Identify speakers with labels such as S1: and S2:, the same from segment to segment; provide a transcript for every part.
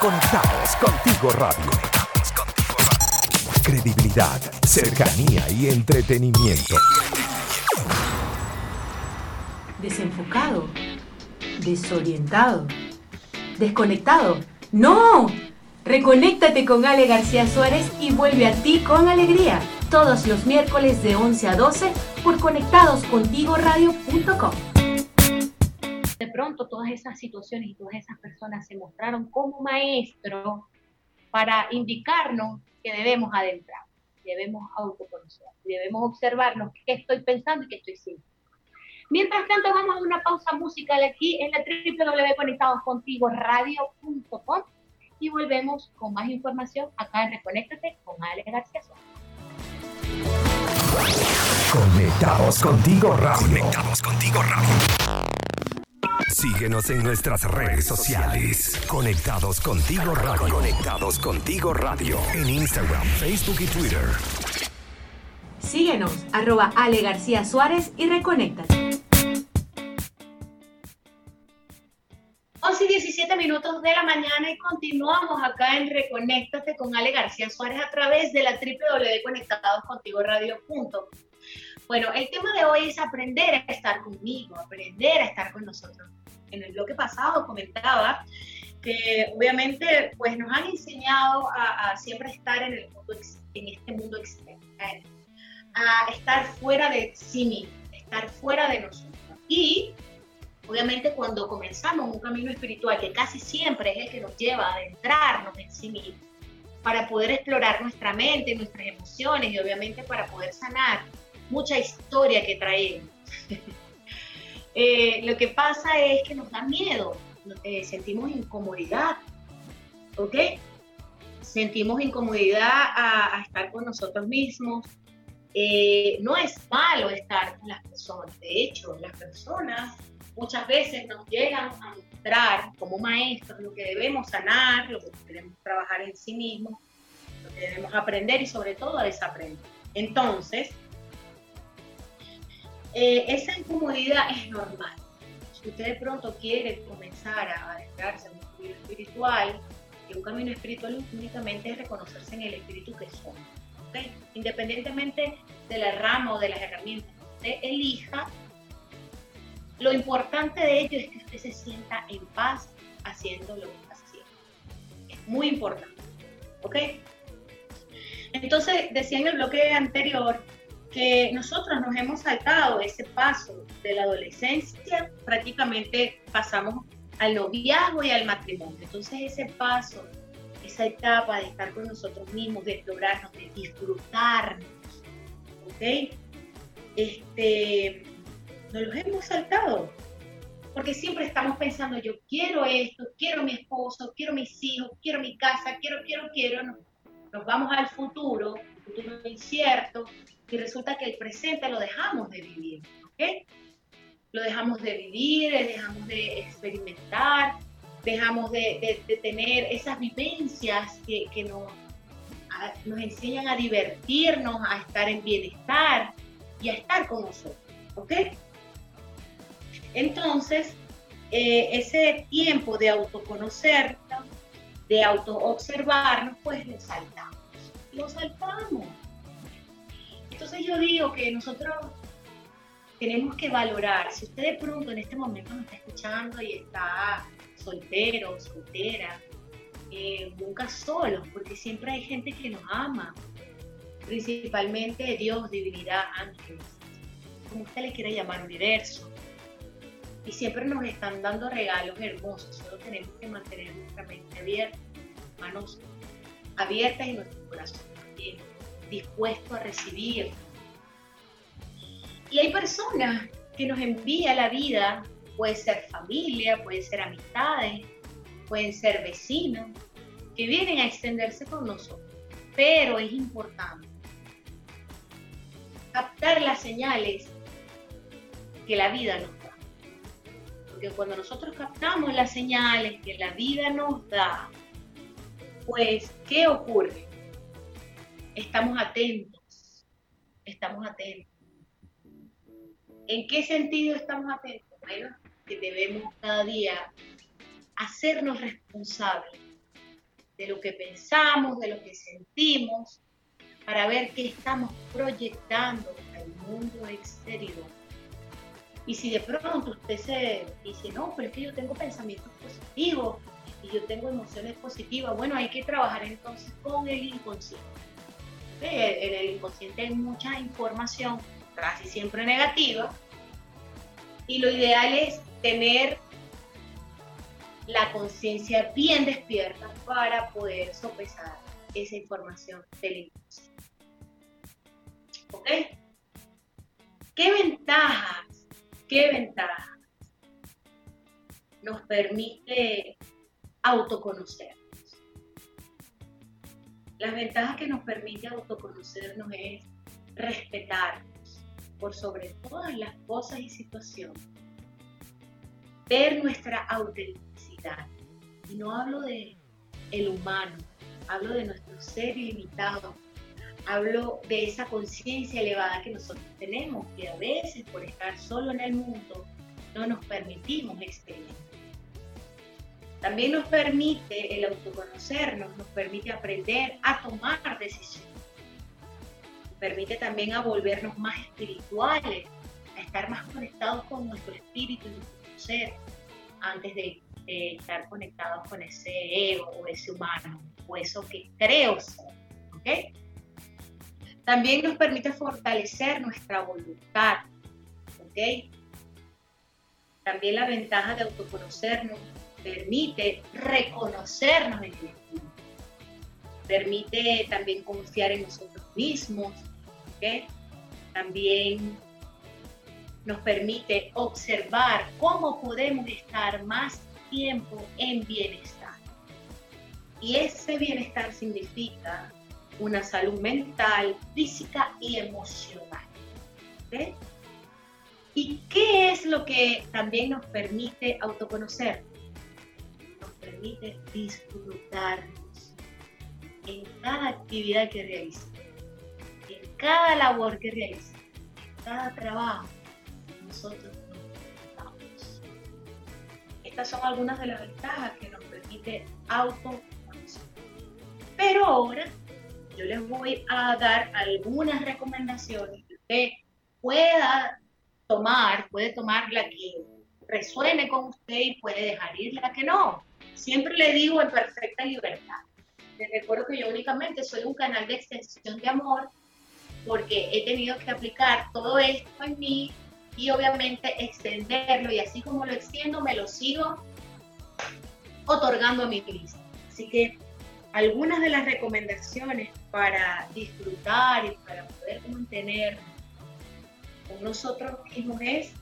S1: Conectados contigo radio. Credibilidad, cercanía y entretenimiento.
S2: Desenfocado, desorientado, desconectado. ¡No! Reconéctate con Ale García Suárez y vuelve a ti con alegría. Todos los miércoles de 11 a 12 por conectadoscontigoradio.com.
S3: Pronto todas esas situaciones y todas esas personas se mostraron como maestros para indicarnos que debemos adentrar, debemos autoconocer, debemos observarnos qué estoy pensando y qué estoy sintiendo. Mientras tanto, vamos a una pausa musical aquí en la www.conectadoscontigoradio.com y volvemos con más información acá en Reconéctate con Ale García Suárez.
S1: Conectados contigo radio. Conectados contigo radio. Síguenos en nuestras redes sociales. Conectados contigo radio. Conectados contigo radio. En Instagram, Facebook y Twitter.
S2: Síguenos, arroba Ale García Suárez y reconéctate.
S3: 11 y 17 minutos de la mañana y continuamos acá en Reconéctate con Ale García Suárez a través de la www.conectadoscontigoradio.com. Bueno, el tema de hoy es aprender a estar conmigo, aprender a estar con nosotros. En el bloque pasado comentaba que obviamente pues nos han enseñado a, siempre estar en, el mundo, en este mundo externo, a estar fuera de sí mismo, estar fuera de nosotros. Y Obviamente cuando comenzamos un camino espiritual que casi siempre es el que nos lleva a adentrarnos en sí mismo, para poder explorar nuestra mente, nuestras emociones y obviamente para poder sanar mucha historia que traemos. Eh, lo que pasa es que nos da miedo, eh, sentimos incomodidad, ¿ok? Sentimos incomodidad a, estar con nosotros mismos. Eh, no es malo estar con las personas, de hecho, las personas muchas veces nos llegan a mostrar como maestros lo que debemos sanar, lo que debemos trabajar en sí mismos, lo que debemos aprender y sobre todo a desaprender. Entonces, eh, esa incomodidad es normal. Si usted de pronto quiere comenzar a adentrarse en un camino espiritual, y un camino espiritual únicamente es reconocerse en el espíritu que somos. Independientemente de la rama o de las herramientas que usted elija, lo importante de ello es que usted se sienta en paz haciendo lo que está haciendo. Es muy importante. ¿Ok? Entonces, decía en el bloque anterior nosotros nos hemos saltado ese paso de la adolescencia, prácticamente pasamos al noviazgo y al matrimonio. Entonces, ese paso, esa etapa de estar con nosotros mismos, de explorarnos, de disfrutarnos, ¿ok? Este, no los hemos saltado. Porque siempre estamos pensando, yo quiero esto, quiero mi esposo, quiero mis hijos, quiero mi casa, quiero, quiero, quiero. Nos, vamos al futuro, futuro incierto, y resulta que el presente lo dejamos de vivir. ¿ok? Lo dejamos de vivir, dejamos de experimentar, dejamos de, tener esas vivencias que, que nos, nos enseñan a divertirnos, a estar en bienestar y a estar con nosotros. ¿Ok? Entonces, eh, ese tiempo de autoconocernos, de autoobservarnos, pues lo saltamos. Lo saltamos. Entonces yo digo que nosotros tenemos que valorar, si usted de pronto en este momento nos está escuchando y está soltero, soltera, eh, nunca solo, porque siempre hay gente que nos ama, principalmente Dios, divinidad, ángeles, como usted le quiera llamar, universo, y siempre nos están dando regalos hermosos. Solo tenemos que mantener nuestra mente abierta, manos abiertas y nuestro corazón también dispuesto a recibir. Y hay personas que nos envía la vida, puede ser familia, puede ser amistades, pueden ser vecinos, que vienen a extenderse con nosotros. Pero es importante captar las señales que la vida nos porque cuando nosotros captamos las señales que la vida nos da, pues, ¿qué ocurre? Estamos atentos, estamos atentos. ¿En qué sentido estamos atentos? Bueno, que debemos cada día hacernos responsables de lo que pensamos, de lo que sentimos, para ver qué estamos proyectando al mundo exterior. Y si de pronto usted se dice, no, pero es que yo tengo pensamientos positivos y yo tengo emociones positivas, bueno, hay que trabajar entonces con el inconsciente. En el inconsciente hay mucha información, casi siempre negativa, y lo ideal es tener la conciencia bien despierta para poder sopesar esa información del inconsciente. ¿Ok? ¿Qué ventajas, qué ventajas nos permite autoconocernos? Las ventajas que nos permite autoconocernos es respetarnos por sobre todas las cosas y situaciones, ver nuestra autenticidad. Y no hablo de el humano, hablo de nuestro ser ilimitado, hablo de esa conciencia elevada que nosotros tenemos, que a veces por estar solo en el mundo no nos permitimos experimentar. También nos permite el autoconocernos, nos permite aprender a tomar decisiones. Nos permite también a volvernos más espirituales, a estar más conectados con nuestro espíritu y nuestro ser, antes de, estar conectados con ese ego o ese humano, o eso que creo ser. ¿ok? También nos permite fortalecer nuestra voluntad. ¿ok? También la ventaja de autoconocernos permite reconocernos en espíritu. Permite también confiar en nosotros mismos. También nos permite observar cómo podemos estar más tiempo en bienestar. Y ese bienestar significa una salud mental, física y emocional. ¿Y qué es lo que también nos permite autoconocer? Permite disfrutarnos en cada actividad que realizamos, en cada labor que realizamos, en cada trabajo. Nosotros nos disfrutamos. Estas son algunas de las ventajas que nos permite autoconocer. Pero ahora yo les voy a dar algunas recomendaciones que usted pueda tomar, puede tomar la que resuene con usted y puede dejar ir la que no. Siempre le digo en perfecta libertad. Les recuerdo que yo únicamente soy un canal de extensión de amor porque he tenido que aplicar todo esto en mí y obviamente extenderlo y así como lo extiendo me lo sigo otorgando a mi vida. Así que algunas de las recomendaciones para disfrutar y para poder mantener con nosotros mismos es,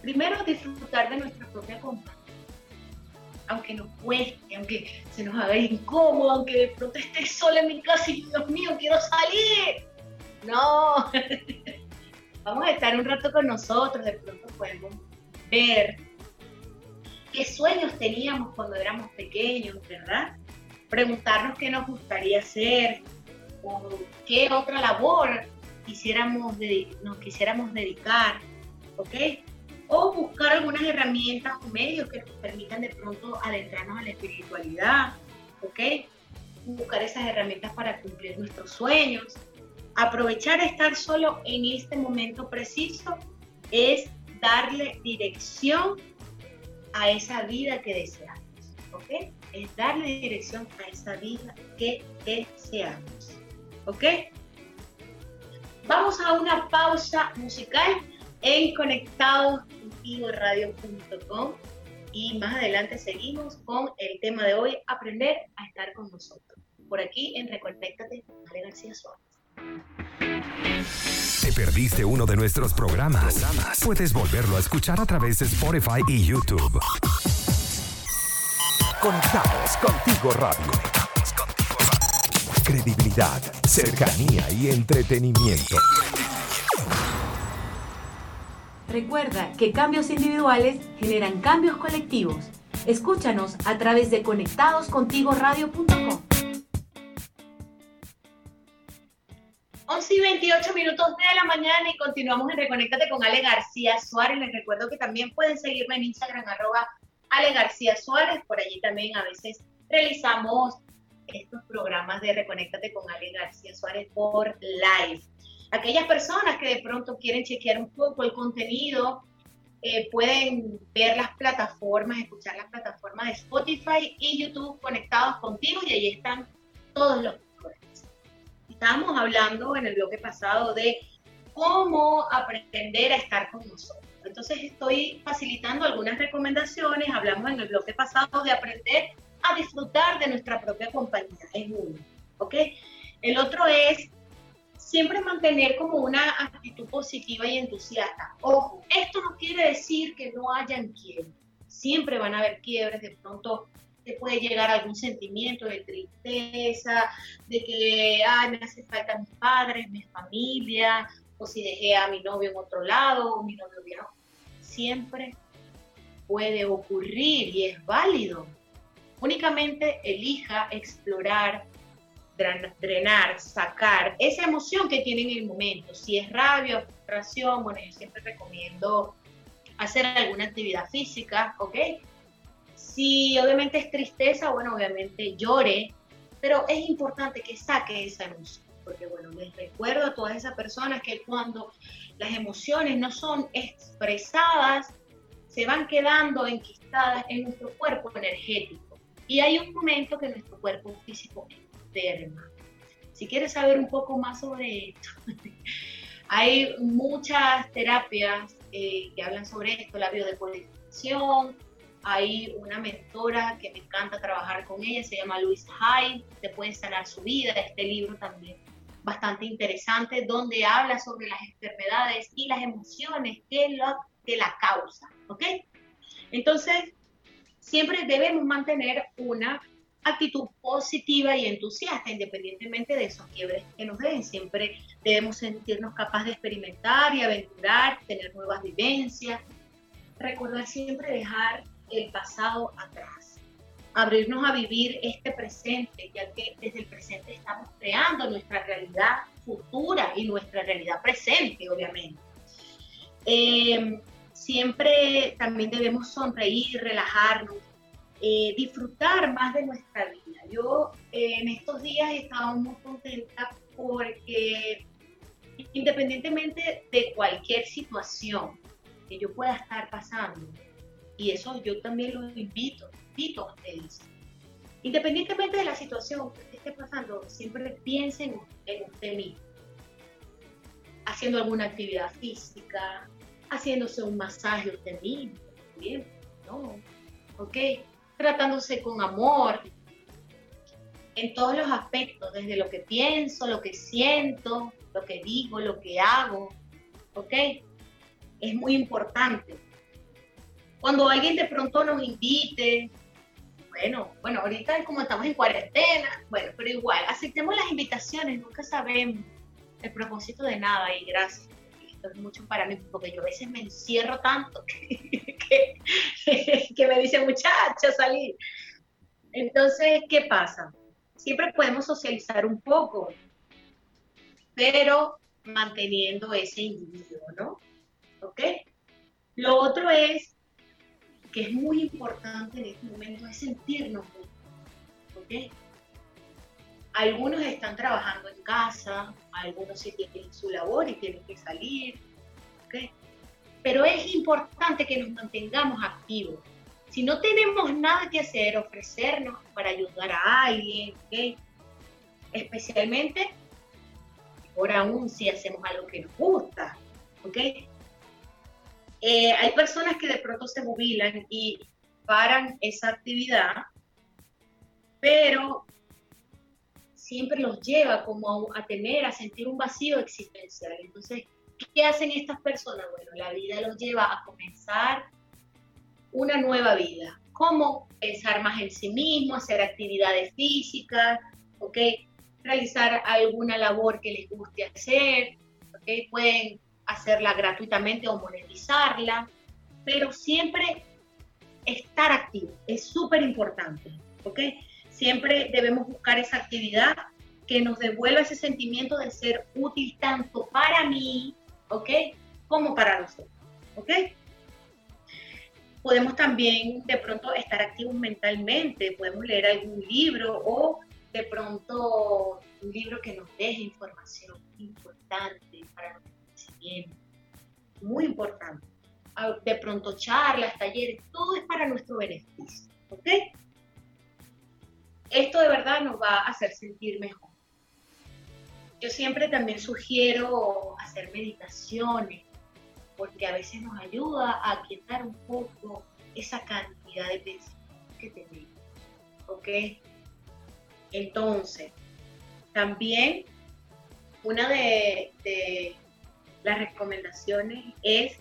S3: primero, disfrutar de nuestra propia compañía. Aunque nos cueste, aunque se nos haga incómodo, aunque de pronto esté sola en mi casa y Dios mío, quiero salir. No, vamos a estar un rato con nosotros, de pronto podemos ver qué sueños teníamos cuando éramos pequeños, ¿verdad? Preguntarnos qué nos gustaría hacer, o qué otra labor quisiéramos nos quisiéramos dedicar, ¿ok? O buscar algunas herramientas o medios que nos permitan de pronto adentrarnos a la espiritualidad, ¿ok? Buscar esas herramientas para cumplir nuestros sueños. Aprovechar estar solo en este momento preciso es darle dirección a esa vida que deseamos, ¿ok? Es darle dirección a esa vida que deseamos. ¿Ok? Vamos a una pausa musical en conectadoscontigoradio.com y más adelante seguimos con el tema de hoy, aprender a estar con nosotros. Por aquí en Reconéctate, Ale García Suárez.
S1: ¿Te perdiste uno de nuestros programas? Puedes volverlo a escuchar a través de Spotify y YouTube. Conectados contigo radio credibilidad, cercanía y entretenimiento.
S2: Recuerda que cambios individuales generan cambios colectivos. Escúchanos a través de conectadoscontigoradio.com.
S3: 11 y 28 minutos de la mañana y continuamos en Reconéctate con Ale García Suárez. Les recuerdo que también pueden seguirme en Instagram, arroba Ale García Suárez. Por allí también a veces realizamos estos programas de Reconéctate con Ale García Suárez por live. Aquellas personas que de pronto quieren chequear un poco el contenido, eh, pueden ver las plataformas, escuchar las plataformas de Spotify y YouTube conectados contigo y ahí están todos los programas. Estábamos hablando en el bloque pasado de cómo aprender a estar con nosotros. Entonces estoy facilitando algunas recomendaciones, hablamos en el bloque pasado de aprender a disfrutar de nuestra propia compañía, es uno, ¿ok? El otro es siempre mantener como una actitud positiva y entusiasta. Ojo, esto no quiere decir que no hayan quiebres, siempre van a haber quiebres, de pronto te puede llegar algún sentimiento de tristeza, de que, ay, me hace falta mis padres, mi familia, o si dejé a mi novio en otro lado, o mi novio viajó. Siempre puede ocurrir y es válido. Únicamente elija explorar, drenar, sacar esa emoción que tiene en el momento. Si es rabia, frustración, bueno, yo siempre recomiendo hacer alguna actividad física, ¿ok? Si obviamente es tristeza, bueno, obviamente llore, pero es importante que saque esa emoción, porque bueno, les recuerdo a todas esas personas que cuando las emociones no son expresadas, se van quedando enquistadas en nuestro cuerpo energético. Y hay un momento que nuestro cuerpo físico enferma. Si quieres saber un poco más sobre esto, hay muchas terapias eh, que hablan sobre esto, la biodecodificación, hay una mentora que me encanta trabajar con ella, se llama Louise Hay, te puede sanar su vida, este libro también bastante interesante, donde habla sobre las enfermedades y las emociones que, lo, que la causan, ¿ok? Entonces, siempre debemos mantener una actitud positiva y entusiasta, independientemente de esos quiebres que nos den. Siempre debemos sentirnos capaces de experimentar y aventurar, tener nuevas vivencias, recordar siempre dejar el pasado atrás. Abrirnos a vivir este presente, ya que desde el presente estamos creando nuestra realidad futura y nuestra realidad presente, obviamente. Eh, siempre también debemos sonreír, relajarnos, eh, disfrutar más de nuestra vida. Yo eh, en estos días he estado muy contenta porque independientemente de cualquier situación que yo pueda estar pasando, y eso yo también los invito, invito a ustedes. Independientemente de la situación que esté pasando, siempre piensen en usted mismo. Haciendo alguna actividad física, haciéndose un masaje usted mismo, bien, ¿no? ¿Ok? Tratándose con amor en todos los aspectos, desde lo que pienso, lo que siento, lo que digo, lo que hago, ¿ok? Es muy importante cuando alguien de pronto nos invite, bueno, bueno, ahorita como estamos en cuarentena, bueno, pero igual, aceptemos las invitaciones, nunca sabemos el propósito de nada y gracias. Es mucho para mí, porque yo a veces me encierro tanto que, que, me dice, muchacha, salir. Entonces, ¿qué pasa? Siempre podemos socializar un poco, pero manteniendo ese individuo, ¿no? ¿Ok? Lo otro es que es muy importante en este momento es sentirnos ¿ok? Algunos están trabajando en casa, algunos sí tienen su labor y tienen que salir, ¿ok? Pero es importante que nos mantengamos activos. Si no tenemos nada que hacer, ofrecernos para ayudar a alguien, ¿ok? Especialmente, por aún si hacemos algo que nos gusta, ¿ok? Eh, hay personas que de pronto se jubilan y paran esa actividad, pero siempre los lleva como a, tener, a sentir un vacío existencial. Entonces, ¿qué hacen estas personas? Bueno, la vida los lleva a comenzar una nueva vida. ¿Cómo pensar más en sí mismo, hacer actividades físicas, ¿ok? realizar alguna labor que les guste hacer, ¿ok? pueden hacerla gratuitamente o monetizarla, pero siempre estar activo es súper importante, ¿ok? Siempre debemos buscar esa actividad que nos devuelva ese sentimiento de ser útil tanto para mí, ¿ok? Como para nosotros, ¿ok? Podemos también de pronto estar activos mentalmente, podemos leer algún libro o de pronto un libro que nos deje información importante para nuestro crecimiento, muy importante. Ah, de pronto charlas, talleres, todo es para nuestro beneficio, ¿ok? Esto de verdad nos va a hacer sentir mejor. Yo siempre también sugiero hacer meditaciones, porque a veces nos ayuda a quitar un poco esa cantidad de pensamientos que tenemos. ¿Ok? Entonces, también una de, las recomendaciones es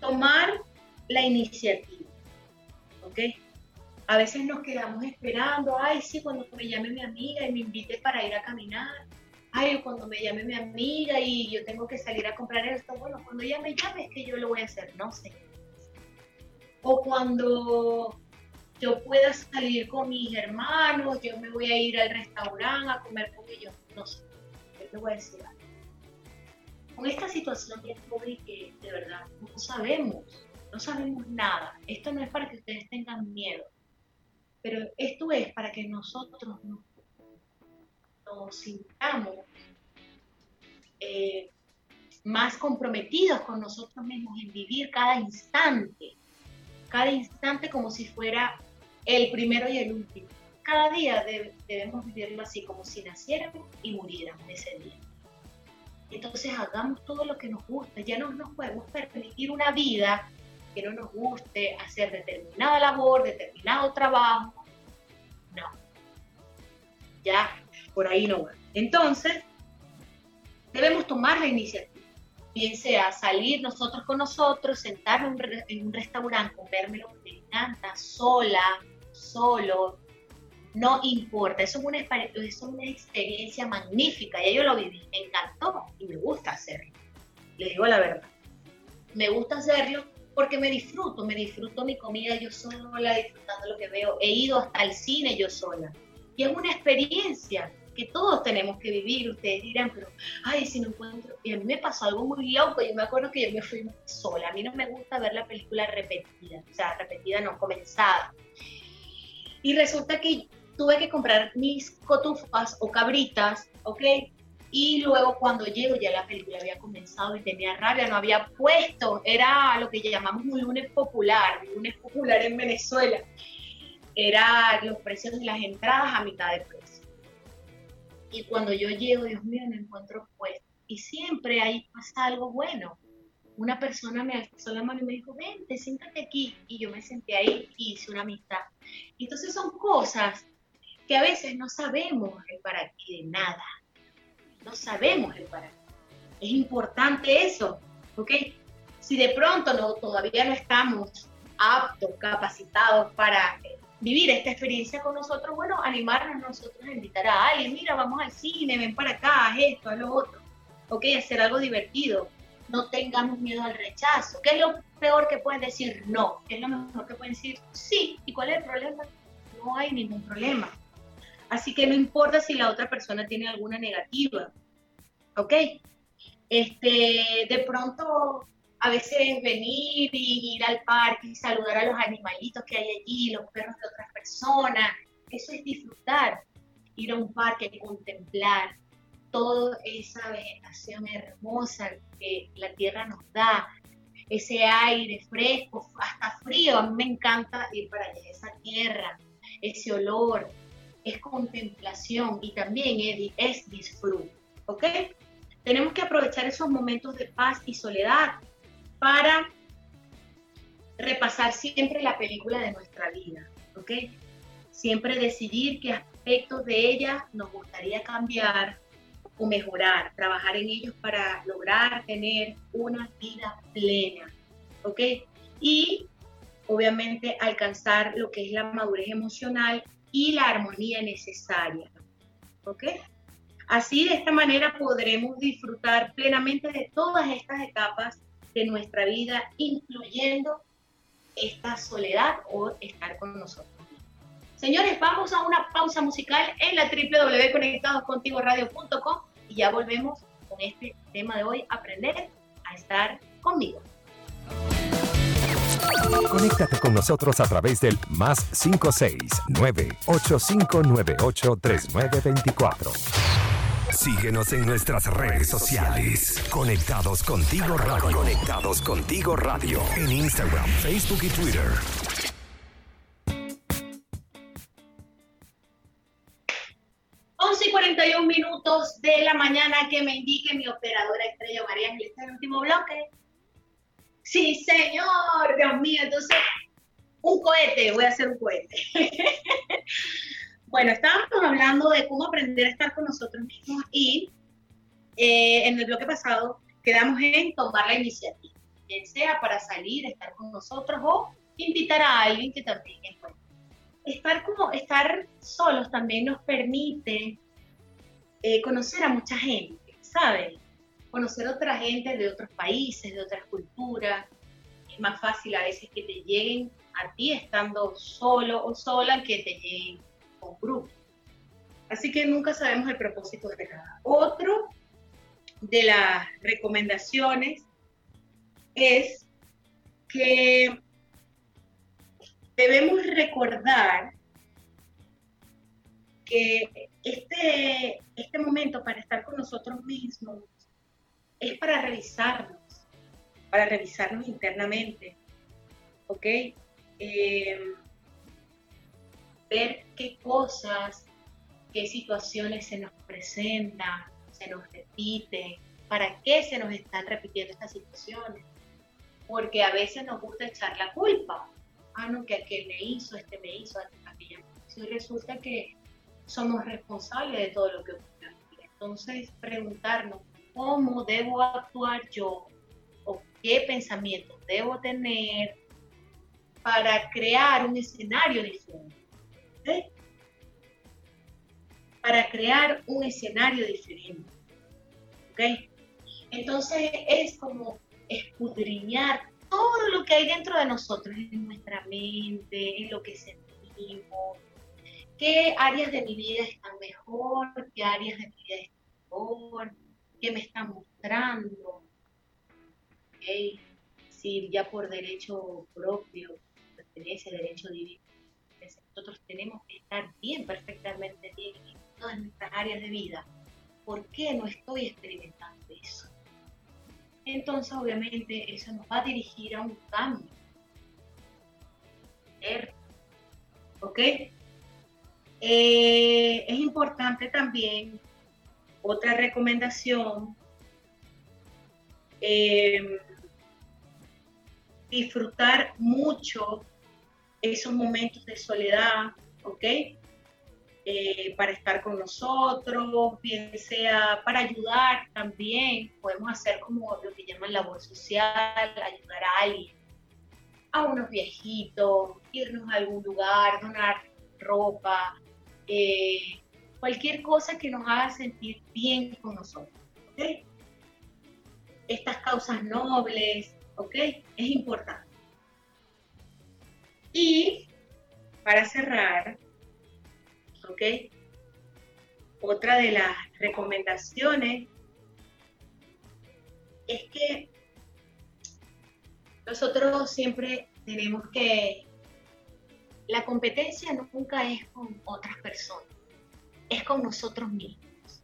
S3: tomar la iniciativa. ¿Ok? A veces nos quedamos esperando, ay, sí, cuando me llame mi amiga y me invite para ir a caminar, ay, cuando me llame mi amiga y yo tengo que salir a comprar esto, bueno, cuando ella me llame es que yo lo voy a hacer, no sé. O cuando yo pueda salir con mis hermanos, yo me voy a ir al restaurante a comer con ellos, no sé. Yo te voy a decir algo. Con esta situación de COVID que de verdad no sabemos, no sabemos nada. Esto no es para que ustedes tengan miedo, pero esto es para que nosotros nos nos sintamos eh, más comprometidos con nosotros mismos en vivir cada instante, cada instante como si fuera el primero y el último. Cada día debemos vivirlo así, como si naciéramos y muriéramos ese día. Entonces hagamos todo lo que nos gusta, ya no nos podemos permitir una vida que no nos guste, hacer determinada labor, determinado trabajo. No. Ya por ahí no va. Entonces, debemos tomar la iniciativa, bien sea salir nosotros con nosotros, sentarnos en un restaurante, comerme lo que me encanta, sola, solo, no importa, eso es, una, es una experiencia magnífica, ya yo lo viví, me encantó y me gusta hacerlo, le digo la verdad, me gusta hacerlo porque me disfruto, me disfruto mi comida yo sola, disfrutando lo que veo, he ido hasta el cine yo sola, y es una experiencia que todos tenemos que vivir. Ustedes dirán, pero, ay, si no encuentro. Y a mí me pasó algo muy loco. Yo me acuerdo que yo me fui sola. A mí no me gusta ver la película repetida, o sea, repetida no, comenzada. Y resulta que tuve que comprar mis cotufas o cabritas, ¿ok? Y luego cuando llego ya la película había comenzado y tenía rabia, no había puesto, era lo que llamamos un lunes popular, un lunes popular en Venezuela. Era los precios de las entradas a mitad de precio. Y cuando yo llego, Dios mío, me encuentro puesto. Y siempre ahí pasa algo bueno. Una persona me alzó la mano y me dijo, vente, siéntate aquí. Y yo me senté ahí y hice una amistad. Entonces son cosas que a veces no sabemos el para qué de nada. No sabemos el para qué. Es importante eso, ¿ok? Si de pronto no, todavía no estamos aptos, capacitados para vivir esta experiencia con nosotros, bueno, animarnos nosotros a invitar a alguien, mira, vamos al cine, ven para acá, haz esto, haz lo otro, ok, hacer algo divertido, no tengamos miedo al rechazo, ¿qué es lo peor que pueden decir? No, ¿qué es lo mejor que pueden decir? Sí, ¿y cuál es el problema? No hay ningún problema. Así que no importa si la otra persona tiene alguna negativa, ¿ok? Este, de pronto a veces venir y ir al parque y saludar a los animalitos que hay allí, los perros de otras personas, eso es disfrutar, ir a un parque y contemplar toda esa vegetación hermosa que la tierra nos da, ese aire fresco, hasta frío, a mí me encanta ir para allá, esa tierra, ese olor, es contemplación y también es, es disfrute, ¿ok? Tenemos que aprovechar esos momentos de paz y soledad para repasar siempre la película de nuestra vida, ¿ok? Siempre decidir qué aspectos de ella nos gustaría cambiar o mejorar, trabajar en ellos para lograr tener una vida plena, ¿ok? Y obviamente alcanzar lo que es la madurez emocional y la armonía necesaria, ¿ok? Así de esta manera podremos disfrutar plenamente de todas estas etapas de nuestra vida, incluyendo esta soledad o estar con nosotros. Señores, vamos a una pausa musical en la www.conectadoscontigoradio.com y ya volvemos con este tema de hoy, aprender a estar conmigo.
S1: Conéctate con nosotros a través del más 569-8598-3924. Síguenos en nuestras redes sociales. Conectados contigo radio. Conectados contigo radio. En Instagram, Facebook y Twitter.
S3: 11 y 41 minutos de la mañana que me indique mi operadora estrella María Ángel. Este es el último bloque. Sí, señor, Dios mío, entonces, un cohete, voy a hacer un cohete. bueno, estábamos hablando de cómo aprender a estar con nosotros mismos y eh, en el bloque pasado quedamos en tomar la iniciativa, bien sea para salir, estar con nosotros o invitar a alguien que también bueno estar como estar solos también nos permite eh, conocer a mucha gente, ¿sabes? Conocer otra gente de otros países, de otras culturas. Es más fácil a veces que te lleguen a ti estando solo o sola que te lleguen con grupo. Así que nunca sabemos el propósito de nada. Otro de las recomendaciones es que debemos recordar que este, este momento para estar con nosotros mismos es para revisarnos, para revisarnos internamente, ¿ok? Eh, ver qué cosas, qué situaciones se nos presentan, se nos repiten, para qué se nos están repitiendo estas situaciones. Porque a veces nos gusta echar la culpa, ah, no, que aquel me hizo, este me hizo, aquella Y resulta que somos responsables de todo lo que ocurre. Entonces, preguntarnos cómo debo actuar yo o qué pensamientos debo tener para crear un escenario diferente. Para crear un escenario diferente. ¿Ok? Entonces es como escudriñar todo lo que hay dentro de nosotros, en nuestra mente, en lo que sentimos, qué áreas de mi vida están mejor, qué áreas de mi vida están mejor, qué me están mostrando. Si ya por derecho propio pertenece derecho divino, nosotros tenemos que estar bien, perfectamente bien en todas nuestras áreas de vida. ¿Por qué no estoy experimentando eso? entonces obviamente eso nos va a dirigir a un cambio. ¿Ok? Eh, es importante también otra recomendación, eh, disfrutar mucho esos momentos de soledad, ¿ok? Eh, para estar con nosotros, bien sea para ayudar también. Podemos hacer como lo que llaman labor social, ayudar a alguien, a unos viejitos, irnos a algún lugar, donar ropa, eh, cualquier cosa que nos haga sentir bien con nosotros. Estas causas nobles, ¿ok? Es importante. Y para cerrar, ¿ok? Otra de las recomendaciones es que nosotros siempre tenemos que, la competencia nunca es con otras personas, es con nosotros mismos,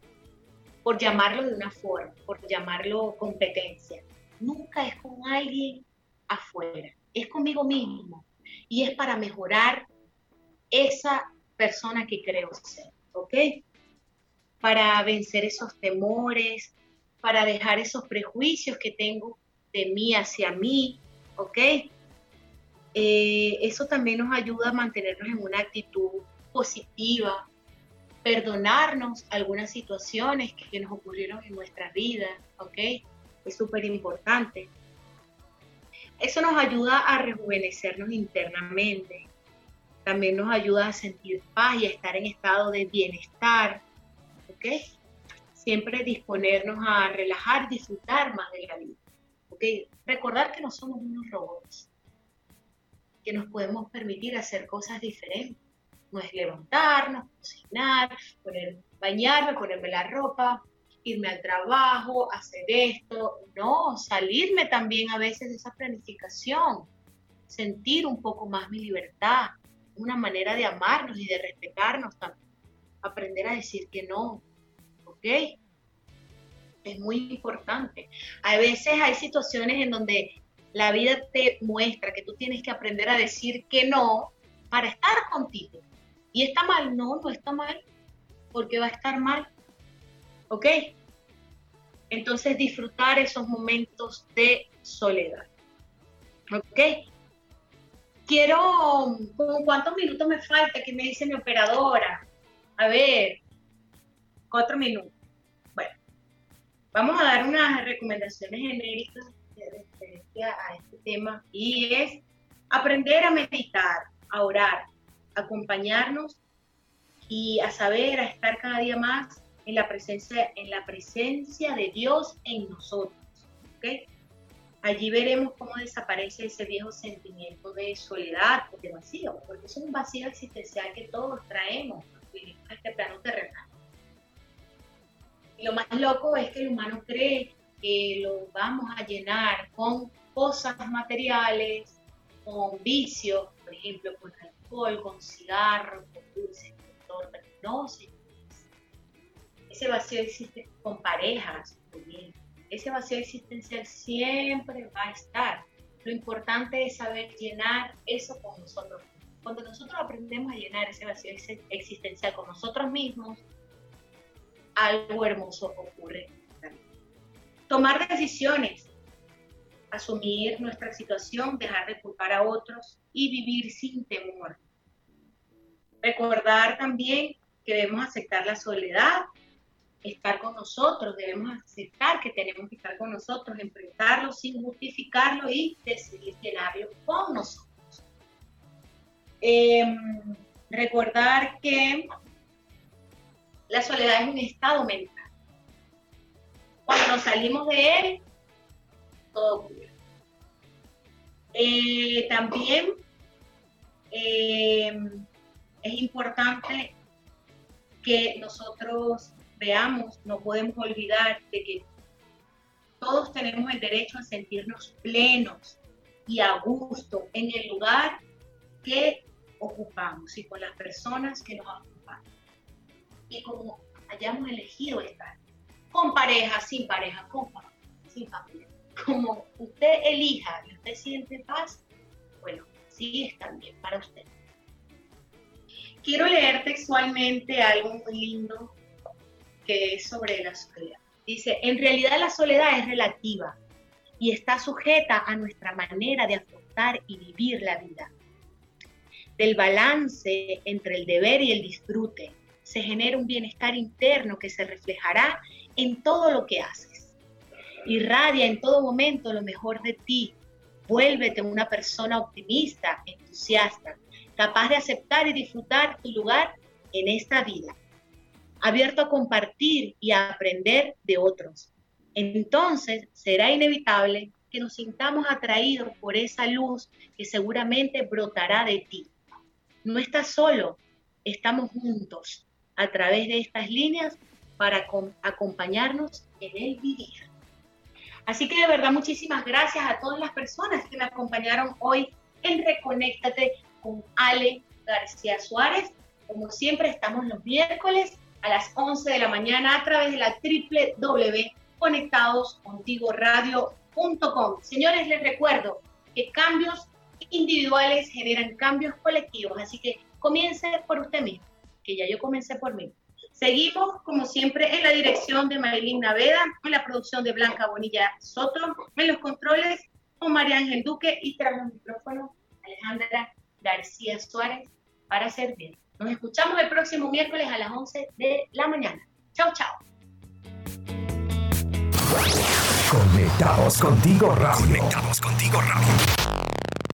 S3: por llamarlo de una forma, por llamarlo competencia. Nunca es con alguien afuera, es conmigo mismo y es para mejorar esa persona que creo ser, ¿ok? Para vencer esos temores, para dejar esos prejuicios que tengo de mí hacia mí, ¿ok? Eh, eso también nos ayuda a mantenernos en una actitud positiva, perdonarnos algunas situaciones que nos ocurrieron en nuestra vida, ¿ok? Es súper importante. Eso nos ayuda a rejuvenecernos internamente, también nos ayuda a sentir paz y a estar en estado de bienestar, ¿ok? Siempre disponernos a relajar, disfrutar más de la vida, ¿ok? Recordar que no somos unos robots, que nos podemos permitir hacer cosas diferentes. No es levantarnos, cocinar, poner, bañarme, ponerme la ropa, irme al trabajo, hacer esto, no, salirme también a veces de esa planificación, sentir un poco más mi libertad, una manera de amarnos y de respetarnos también. Aprender a decir que no, ¿ok? Es muy importante. A veces hay situaciones en donde la vida te muestra que tú tienes que aprender a decir que no para estar contigo. ¿Y está mal? No, no está mal, porque va a estar mal. ¿Ok? Entonces disfrutar esos momentos de soledad. ¿Ok? Quiero, ¿con cuántos minutos me falta? Que me dice mi operadora. A ver, cuatro minutos. Bueno, vamos a dar unas recomendaciones genéricas de referencia a este tema y es aprender a meditar, a orar, acompañarnos y a saber, a estar cada día más en la presencia, en la presencia de Dios en nosotros. ¿okay? Allí veremos cómo desaparece ese viejo sentimiento de soledad o de vacío, porque es un vacío existencial que todos traemos a este plano terrenal. Y lo más loco es que el humano cree que lo vamos a llenar con cosas materiales, con vicios, por ejemplo, con alcohol, con cigarros, con dulces, con tortas. No, Ese vacío existe con parejas, Ese vacío existencial siempre va a estar. Lo importante es saber llenar eso con nosotros. Cuando nosotros aprendemos a llenar ese vacío existencial con nosotros mismos, algo hermoso ocurre. Tomar decisiones, asumir nuestra situación, dejar de culpar a otros y vivir sin temor. Recordar también que debemos aceptar la soledad, estar con nosotros, debemos aceptar que tenemos que estar con nosotros, enfrentarlo sin justificarlo y decidir llenarlo con nosotros. Em, recordar que la soledad es un estado mental. Cuando nos salimos de él, Eh, también eh, es importante que nosotros veamos, no podemos olvidar de que todos tenemos el derecho a sentirnos plenos y a gusto en el lugar que ocupamos y con las personas que nos ocupan. Y como hayamos elegido estar, con pareja, sin pareja, con familia, sin familia, como usted elija y usted siente paz, bueno, sí está bien para usted. Quiero leer textualmente algo muy lindo que es sobre la soledad. Dice, en realidad la soledad es relativa y está sujeta a nuestra manera de afrontar y vivir la vida. Del balance entre el deber y el disfrute se genera un bienestar interno que se reflejará en todo lo que haces. Irradia en todo momento lo mejor de ti. Vuélvete una persona optimista, entusiasta, capaz de aceptar y disfrutar tu lugar en esta vida, abierto a compartir y a aprender de otros. Entonces será inevitable que nos sintamos atraídos por esa luz que seguramente brotará de ti. No estás solo, estamos juntos a través de estas líneas para acompañarnos en el vivir. Así que de verdad muchísimas gracias a todas las personas que me acompañaron hoy en Reconéctate con Ale García Suárez. Como siempre, estamos los miércoles a las 11 de la mañana a través de la www.conectadoscontigoradio.com. Señores, les recuerdo que cambios individuales generan cambios colectivos, así que comience por usted mismo, que ya yo comencé por mí. Seguimos, como siempre, en la dirección de Marilyn Naveda, en la producción de Blanca Bonilla Soto, en los controles con María Ángel Duque y tras los micrófonos Alejandra García Suárez para servir. Nos escuchamos el próximo miércoles a las 11 de la mañana. Chao, chao.
S1: Conectados contigo radio. Conectados contigo radio.